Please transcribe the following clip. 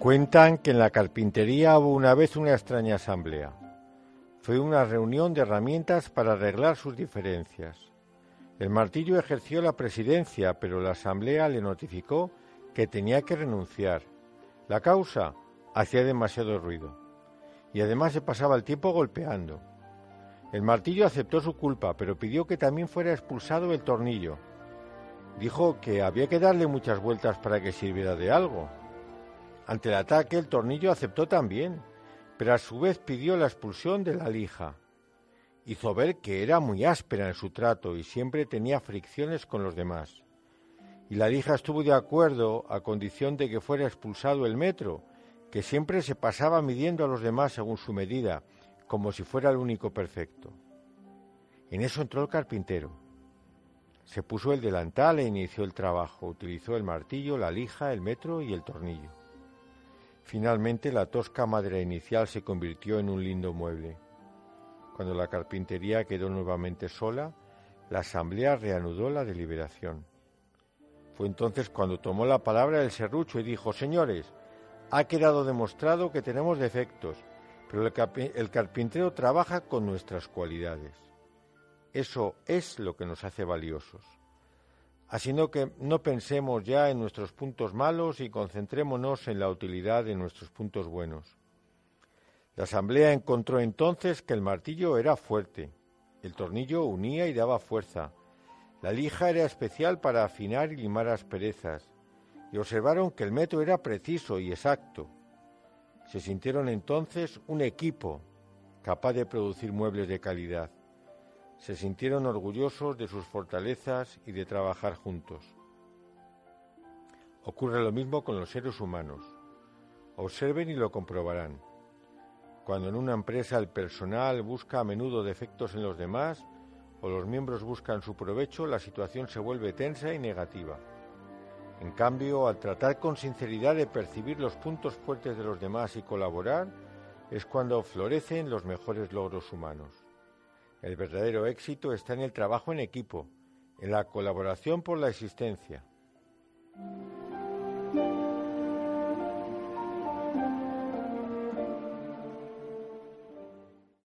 Cuentan que en la carpintería hubo una vez una extraña asamblea. Fue una reunión de herramientas para arreglar sus diferencias. El martillo ejerció la presidencia, pero la asamblea le notificó que tenía que renunciar. La causa hacía demasiado ruido y además se pasaba el tiempo golpeando. El martillo aceptó su culpa, pero pidió que también fuera expulsado el tornillo. Dijo que había que darle muchas vueltas para que sirviera de algo. Ante el ataque, el tornillo aceptó también, pero a su vez pidió la expulsión de la lija. Hizo ver que era muy áspera en su trato y siempre tenía fricciones con los demás. Y la lija estuvo de acuerdo a condición de que fuera expulsado el metro, que siempre se pasaba midiendo a los demás según su medida, como si fuera el único perfecto. En eso entró el carpintero. Se puso el delantal e inició el trabajo. Utilizó el martillo, la lija, el metro y el tornillo. Finalmente la tosca madera inicial se convirtió en un lindo mueble. Cuando la carpintería quedó nuevamente sola, la asamblea reanudó la deliberación. Fue entonces cuando tomó la palabra el serrucho y dijo, Señores, ha quedado demostrado que tenemos defectos, pero el, carpintero trabaja con nuestras cualidades. Eso es lo que nos hace valiosos. Así no que no pensemos ya en nuestros puntos malos y concentrémonos en la utilidad de nuestros puntos buenos. La asamblea encontró entonces que el martillo era fuerte, el tornillo unía y daba fuerza, la lija era especial para afinar y limar asperezas, y observaron que el metro era preciso y exacto. Se sintieron entonces un equipo capaz de producir muebles de calidad se sintieron orgullosos de sus fortalezas y de trabajar juntos. Ocurre lo mismo con los seres humanos. Observen y lo comprobarán. Cuando en una empresa el personal busca a menudo defectos en los demás o los miembros buscan su provecho, la situación se vuelve tensa y negativa. En cambio, al tratar con sinceridad de percibir los puntos fuertes de los demás y colaborar, es cuando florecen los mejores logros humanos. El verdadero éxito está en el trabajo en equipo, en la colaboración por la existencia.